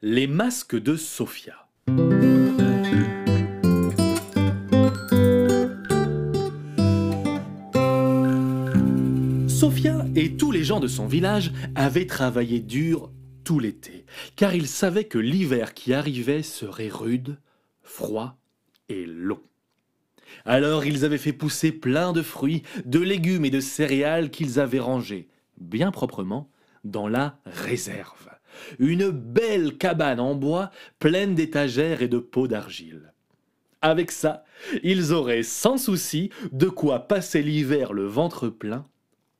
Les masques de Sophia. Sophia et tous les gens de son village avaient travaillé dur tout l'été, car ils savaient que l'hiver qui arrivait serait rude, froid et long. Alors ils avaient fait pousser plein de fruits, de légumes et de céréales qu'ils avaient rangés, bien proprement, dans la réserve. Une belle cabane en bois pleine d'étagères et de pots d'argile. Avec ça, ils auraient sans souci de quoi passer l'hiver le ventre plein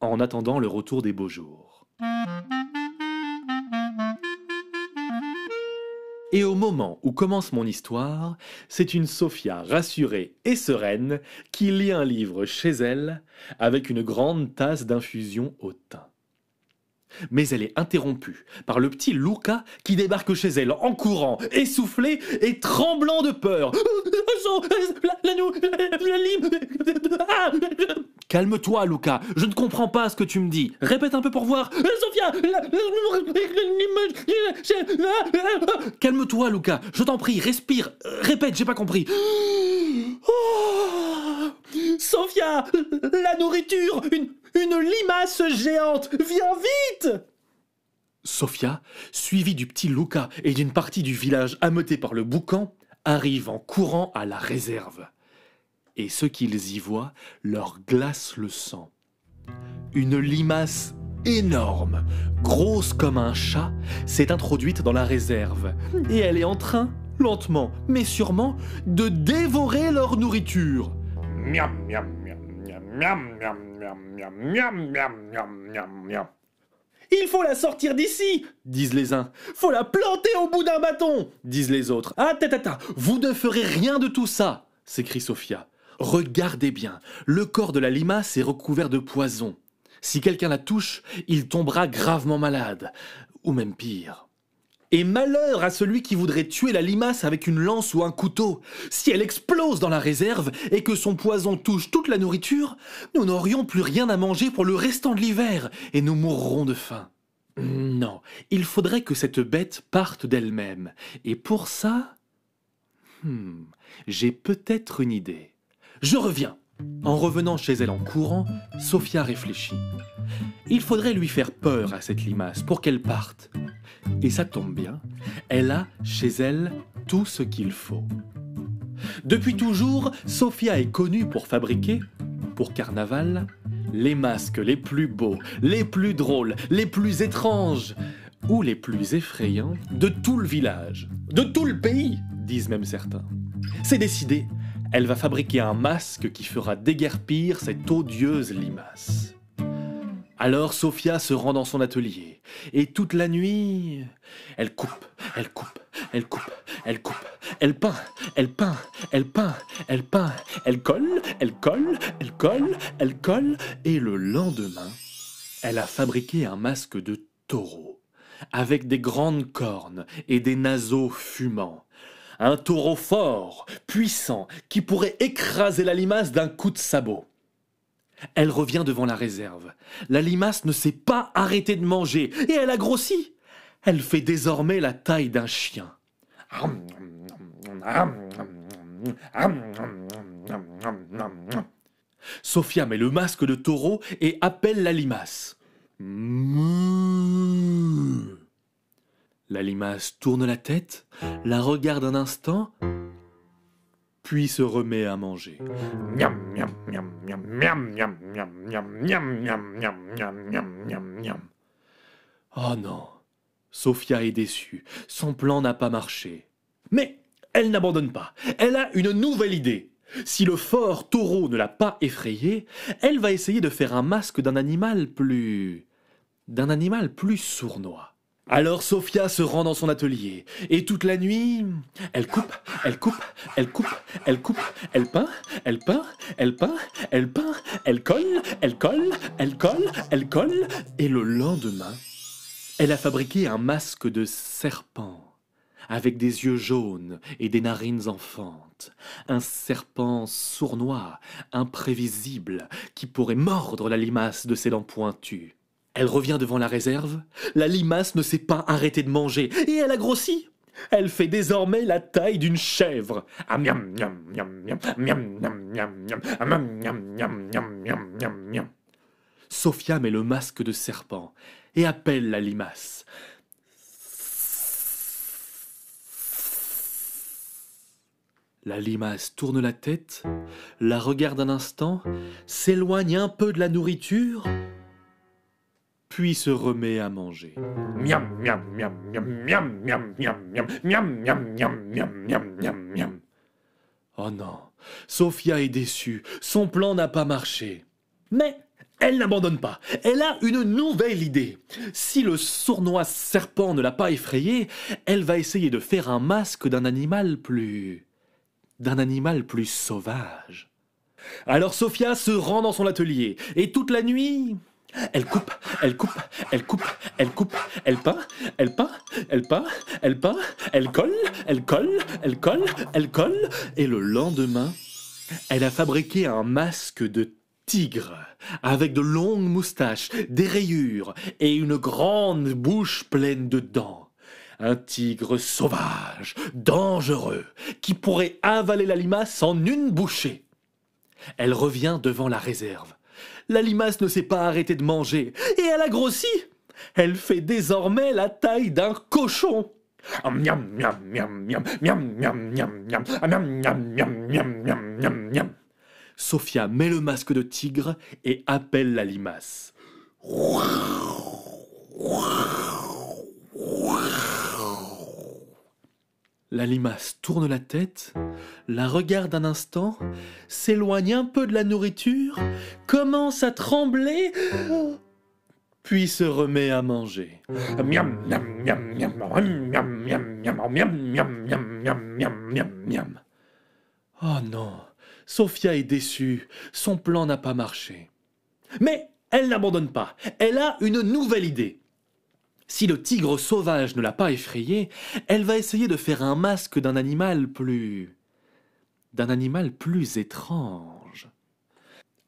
en attendant le retour des beaux jours. Et au moment où commence mon histoire, c'est une Sophia rassurée et sereine qui lit un livre chez elle avec une grande tasse d'infusion au thym. Mais elle est interrompue par le petit Luca qui débarque chez elle en courant, essoufflé et tremblant de peur. Calme-toi, Luca, je ne comprends pas ce que tu me dis. Répète un peu pour voir. Sophia Calme-toi, Luca, je t'en prie, respire. Répète, j'ai pas compris. Oh, Sophia, la nourriture, une, limace géante, viens vite Sophia, suivie du petit Luca et d'une partie du village ameuté par le boucan, arrive en courant à la réserve. Et ce qu'ils y voient leur glace le sang. Une limace énorme, grosse comme un chat, s'est introduite dans la réserve, et elle est en train, lentement mais sûrement, de dévorer leur nourriture. Miam, miam, miam, miam, miam, miam, miam, miam, miam, miam, miam, miam. Il faut la sortir d'ici, disent les uns. Faut la planter au bout d'un bâton, disent les autres. Ah, tata, vous ne ferez rien de tout ça, s'écrie Sophia. Regardez bien, le corps de la limace est recouvert de poison. Si quelqu'un la touche, il tombera gravement malade, ou même pire. Et malheur à celui qui voudrait tuer la limace avec une lance ou un couteau. Si elle explose dans la réserve et que son poison touche toute la nourriture, nous n'aurions plus rien à manger pour le restant de l'hiver et nous mourrons de faim. Non, il faudrait que cette bête parte d'elle-même. Et pour ça... Hmm, j'ai peut-être une idée. Je reviens. En revenant chez elle en courant, Sophia réfléchit. Il faudrait lui faire peur à cette limace pour qu'elle parte. Et ça tombe bien, elle a chez elle tout ce qu'il faut. Depuis toujours, Sophia est connue pour fabriquer, pour carnaval, les masques les plus beaux, les plus drôles, les plus étranges ou les plus effrayants de tout le village, de tout le pays, disent même certains. C'est décidé, elle va fabriquer un masque qui fera déguerpir cette odieuse limace. Alors Sophia se rend dans son atelier, et toute la nuit, elle coupe, elle coupe, elle coupe, elle coupe, elle peint, elle peint, elle peint, elle peint, elle colle, elle colle, elle colle, elle colle, et le lendemain, elle a fabriqué un masque de taureau, avec des grandes cornes et des naseaux fumants. Un taureau fort, puissant, qui pourrait écraser la limace d'un coup de sabot. Elle revient devant la réserve. La limace ne s'est pas arrêtée de manger et elle a grossi. Elle fait désormais la taille d'un chien. Sophia met le masque de taureau et appelle la limace. La limace tourne la tête, la regarde un instant, puis se remet à manger. Miam, miam, miam, miam, miam, miam, miam, miam, miam, miam, miam, miam, miam, miam, miam. Oh non, Sophia est déçue, son plan n'a pas marché. Mais elle n'abandonne pas, elle a une nouvelle idée. Si le fort taureau ne l'a pas effrayée, elle va essayer de faire un masque d'un animal plus... d'un animal plus sournois. Alors Sophia se rend dans son atelier, et toute la nuit, elle coupe, elle coupe, elle coupe, elle coupe, elle peint, elle peint, elle peint, elle peint, elle colle, elle colle, elle colle, elle colle, et le lendemain, elle a fabriqué un masque de serpent, avec des yeux jaunes et des narines enfantes, un serpent sournois, imprévisible, qui pourrait mordre la limace de ses dents pointues. Elle revient devant la réserve. La limace ne s'est pas arrêtée de manger et elle a grossi. Elle fait désormais la taille d'une chèvre. Sophia met le masque de serpent et appelle la limace. La limace tourne la tête, la regarde un instant, s'éloigne un peu de la nourriture, puis se remet à manger. Miam, miam, miam, miam, miam, miam, miam, miam, miam, miam, miam, miam, miam, miam, miam. Oh non, Sophia est déçue, son plan n'a pas marché. Mais elle n'abandonne pas, elle a une nouvelle idée. Si le sournois serpent ne l'a pas effrayée, elle va essayer de faire un masque d'un animal plus... d'un animal plus sauvage. Alors Sophia se rend dans son atelier, et toute la nuit, elle coupe, elle coupe, elle coupe, elle coupe, elle peint, elle peint, elle peint, elle peint, elle colle, elle colle, elle colle, elle colle, et le lendemain, elle a fabriqué un masque de tigre, avec de longues moustaches, des rayures et une grande bouche pleine de dents. Un tigre sauvage, dangereux, qui pourrait avaler la limace en une bouchée. Elle revient devant la réserve. La limace ne s'est pas arrêtée de manger, et elle a grossi. Elle fait désormais la taille d'un cochon. Ah, miam, miam, miam, miam, miam, miam, miam, miam, ah, miam, miam, miam, miam, miam, miam, miam. Sophia met le masque de tigre et appelle la limace. La limace tourne la tête, la regarde un instant, s'éloigne un peu de la nourriture, commence à trembler, puis se remet à manger. Ah, Miam, miam, miam, miam, miam, miam, miam, miam, ah, miam, miam, miam, miam, miam, miam, miam. Oh non, Sophia est déçue, son plan n'a pas marché. Mais elle n'abandonne pas, elle a une nouvelle idée. Si le tigre sauvage ne l'a pas effrayée, elle va essayer de faire un masque d'un animal plus... d'un animal plus étrange.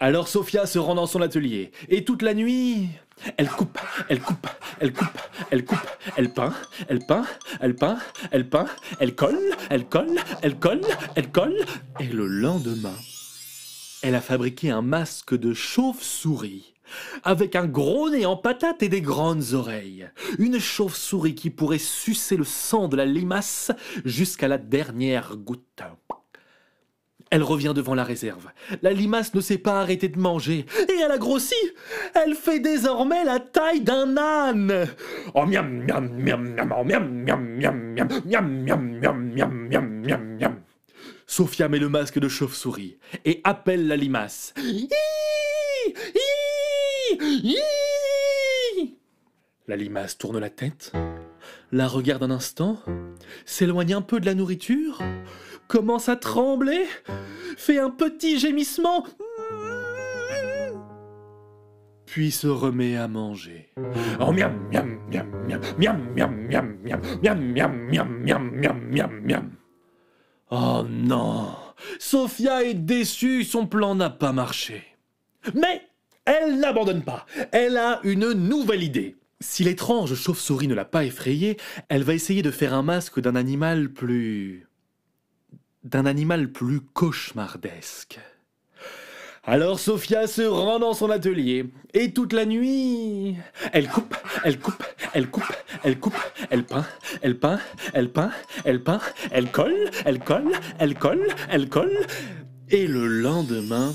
Alors Sophia se rend dans son atelier, et toute la nuit, elle coupe, elle coupe, elle coupe, elle coupe, elle peint, elle peint, elle peint, elle peint, elle colle, elle colle, elle colle, elle colle, et le lendemain, elle a fabriqué un masque de chauve-souris, avec un gros nez en patate et des grandes oreilles. Une chauve-souris qui pourrait sucer le sang de la limace jusqu'à la dernière goutte. Elle revient devant la réserve. La limace ne s'est pas arrêtée de manger, et elle a grossi. Elle fait désormais la taille d'un âne. Oh, miam, miam, miam, miam, oh, miam, miam, miam, miam, miam, miam, miam, miam, miam, miam, miam. Sophia met le masque de chauve-souris et appelle la limace. La limace tourne la tête, la regarde un instant, s'éloigne un peu de la nourriture, commence à trembler, fait un petit gémissement, puis se remet à manger. Oh. Oh non Sophia est déçue, son plan n'a pas marché. Mais elle n'abandonne pas. Elle a une nouvelle idée. Si l'étrange chauve-souris ne l'a pas effrayée, elle va essayer de faire un masque d'un animal plus... d'un animal plus cauchemardesque. Alors Sophia se rend dans son atelier, et toute la nuit, elle coupe, elle coupe, elle coupe, elle coupe, elle peint, elle peint, elle peint, elle peint, elle colle, elle colle, elle colle, elle colle, et le lendemain,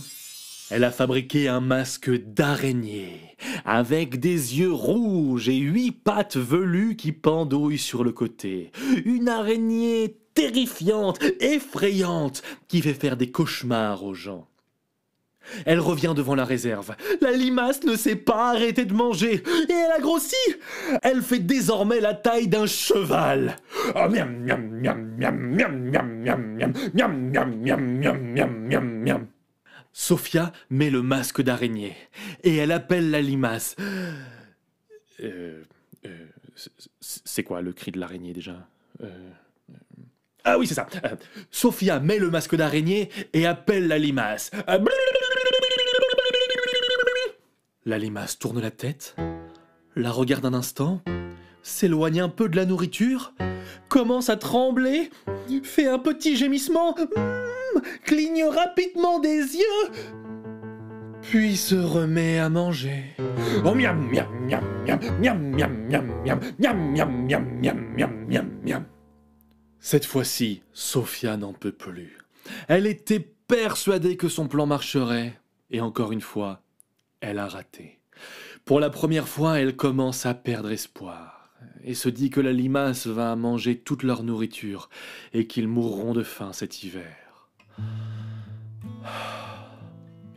elle a fabriqué un masque d'araignée, avec des yeux rouges et huit pattes velues qui pendouillent sur le côté. Une araignée terrifiante, effrayante, qui fait faire des cauchemars aux gens. Elle revient devant la réserve. La limace ne s'est pas arrêtée de manger et elle a grossi. Elle fait désormais la taille d'un cheval. Oh, miam, miam, miam, miam, miam, miam, miam, miam, miam, miam, miam, miam, miam, miam. Sophia met le masque d'araignée et elle appelle la limace. Euh, euh, c'est quoi le cri de l'araignée déjà? Euh, Ah oui, c'est ça. Sophia met le masque d'araignée et appelle la limace. La limace tourne la tête, la regarde un instant, s'éloigne un peu de la nourriture, commence à trembler, fait un petit gémissement, hmm, cligne rapidement des yeux, puis se remet à manger. Oh miam miam miam miam miam miam miam miam miam miam miam miam miam miam miam. Cette fois-ci, Sophia n'en peut plus. Elle était persuadée que son plan marcherait, et encore une fois, elle a raté. Pour la première fois, elle commence à perdre espoir, et se dit que la limace va manger toute leur nourriture, et qu'ils mourront de faim cet hiver.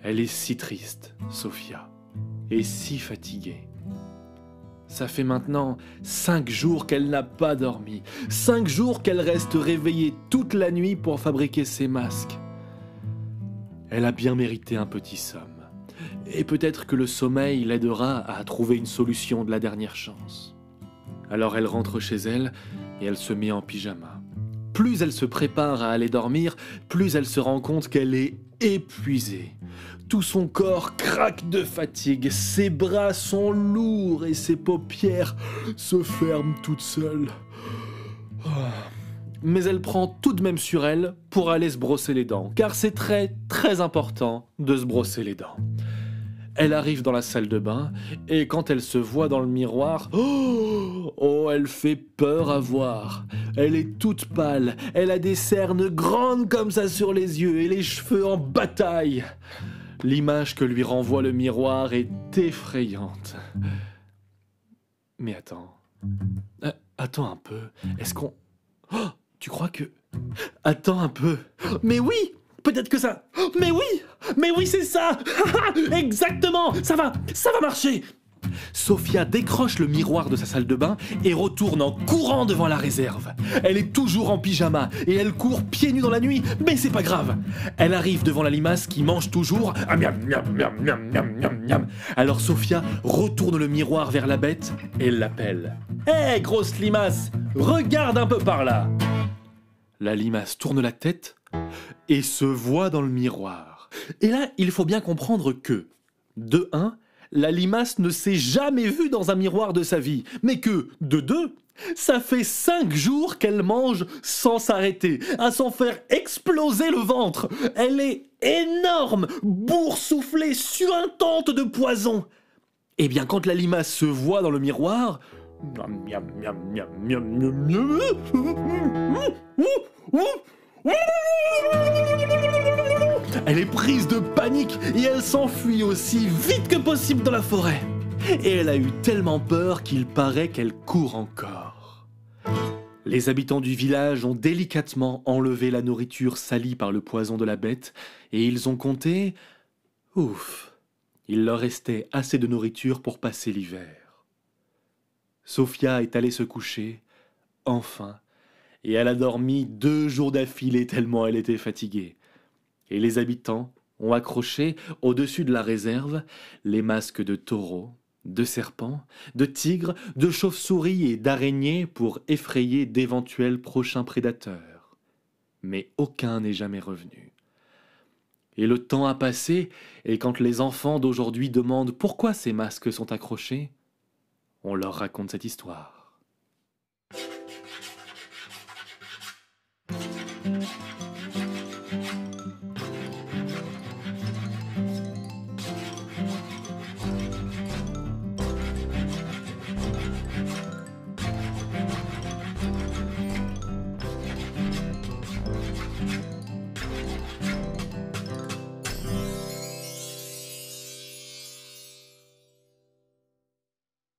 Elle est si triste, Sophia, et si fatiguée. Ça fait maintenant cinq jours qu'elle n'a pas dormi, cinq jours qu'elle reste réveillée toute la nuit pour fabriquer ses masques. Elle a bien mérité un petit somme, et peut-être que le sommeil l'aidera à trouver une solution de la dernière chance. Alors elle rentre chez elle et elle se met en pyjama. Plus elle se prépare à aller dormir, plus elle se rend compte qu'elle est épuisée. Tout son corps craque de fatigue, ses bras sont lourds et ses paupières se ferment toutes seules. Mais elle prend tout de même sur elle pour aller se brosser les dents, car c'est très très important de se brosser les dents. Elle arrive dans la salle de bain et quand elle se voit dans le miroir, oh, oh, elle fait peur à voir. Elle est toute pâle, elle a des cernes grandes comme ça sur les yeux et les cheveux en bataille. L'image que lui renvoie le miroir est effrayante. Mais attends. Euh, attends un peu. Est-ce qu'on... Oh, tu crois que... Attends un peu. Mais oui Peut-être que ça... Mais oui Mais oui, c'est ça Exactement Ça va Ça va marcher Sophia décroche le miroir de sa salle de bain et retourne en courant devant la réserve. Elle est toujours en pyjama et elle court pieds nus dans la nuit, mais c'est pas grave. Elle arrive devant la limace qui mange toujours. Alors Sophia retourne le miroir vers la bête et l'appelle. Hé, grosse limace, regarde un peu par là. La limace tourne la tête et se voit dans le miroir. Et là, il faut bien comprendre que, de 1, la limace ne s'est jamais vue dans un miroir de sa vie, mais que, de deux, ça fait cinq jours qu'elle mange sans s'arrêter, à s'en faire exploser le ventre. Elle est énorme, boursouflée, suintante de poison. Eh bien, quand la limace se voit dans le miroir, elle est prise de panique et elle s'enfuit aussi vite que possible dans la forêt. Et elle a eu tellement peur qu'il paraît qu'elle court encore. Les habitants du village ont délicatement enlevé la nourriture salie par le poison de la bête et ils ont compté... Ouf, il leur restait assez de nourriture pour passer l'hiver. Sophia est allée se coucher, enfin, et elle a dormi deux jours d'affilée tellement elle était fatiguée. Et les habitants ont accroché au-dessus de la réserve les masques de taureaux, de serpents, de tigres, de chauves-souris et d'araignées pour effrayer d'éventuels prochains prédateurs. Mais aucun n'est jamais revenu. Et le temps a passé, et quand les enfants d'aujourd'hui demandent pourquoi ces masques sont accrochés, on leur raconte cette histoire.